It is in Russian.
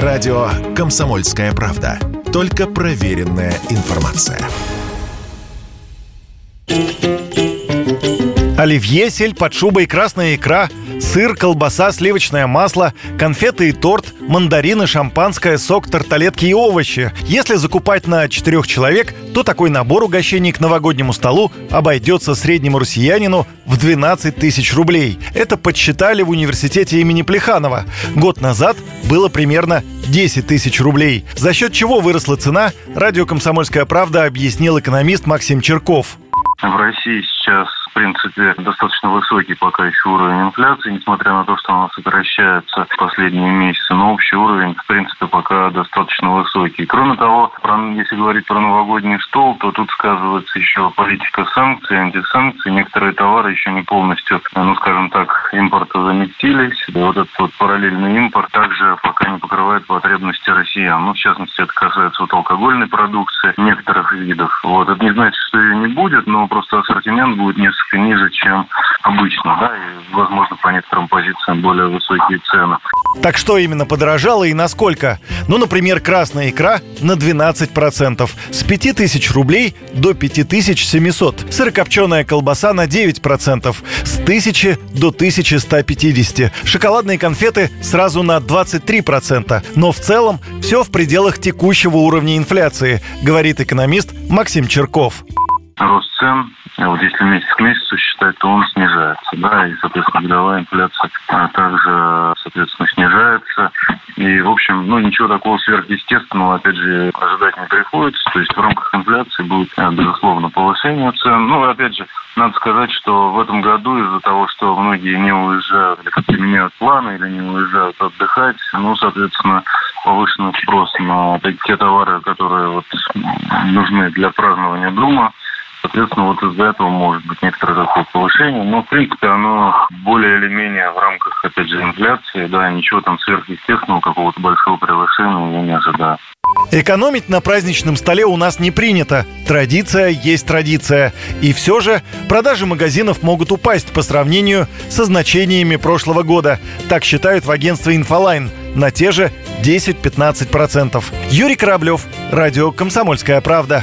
Радио «Комсомольская правда». Только проверенная информация. Оливье, сель под шубой, красная икра, сыр, колбаса, сливочное масло, конфеты и торт, мандарины, шампанское, сок, тарталетки и овощи. Если закупать на четырех человек, то такой набор угощений к новогоднему столу обойдется среднему россиянину в 12 тысяч рублей. Это подсчитали в университете имени Плеханова. Год назад было примерно 10 тысяч рублей. За счет чего выросла цена, радио «Комсомольская правда» объяснил экономист Максим Черков. В России сейчас в принципе, достаточно высокий пока еще уровень инфляции, несмотря на то, что она сокращается в последние месяцы, но общий уровень, в принципе, пока достаточно высокий. Кроме того, если говорить про новогодний стол, то тут сказывается еще политика санкций, антисанкций. Некоторые товары еще не полностью, ну, скажем так, импорта заместились. Вот этот вот параллельный импорт также пока не покрывает потребности россиян. Ну, в частности, это касается вот алкогольной продукции некоторых видов. Вот. Это не значит, что ее не будет, но просто ассортимент будет несколько ниже, чем обычно, да, и, возможно, по некоторым позициям более высокие цены. Так что именно подорожало и насколько? Ну, например, красная икра на 12%, с 5000 рублей до 5700. Сырокопченая колбаса на 9%, с 1000 до 1150. Шоколадные конфеты сразу на 23%. Но в целом все в пределах текущего уровня инфляции, говорит экономист Максим Черков. Рост цен а вот если месяц к месяцу считать, то он снижается, да, и, соответственно, годовая инфляция также, соответственно, снижается. И, в общем, ну, ничего такого сверхъестественного, опять же, ожидать не приходится. То есть в рамках инфляции будет, э, безусловно, повышение цен. Ну, опять же, надо сказать, что в этом году из-за того, что многие не уезжают, или как-то меняют планы, или не уезжают отдыхать, ну, соответственно, повышенный спрос на те товары, которые вот нужны для празднования дома, Соответственно, вот из-за этого может быть некоторое такое повышение. Но, в принципе, оно более или менее в рамках, опять же, инфляции. Да, ничего там сверхъестественного, какого-то большого превышения я не ожидаю. Экономить на праздничном столе у нас не принято. Традиция есть традиция. И все же продажи магазинов могут упасть по сравнению со значениями прошлого года. Так считают в агентстве «Инфолайн» на те же 10-15%. Юрий Кораблев, Радио «Комсомольская правда».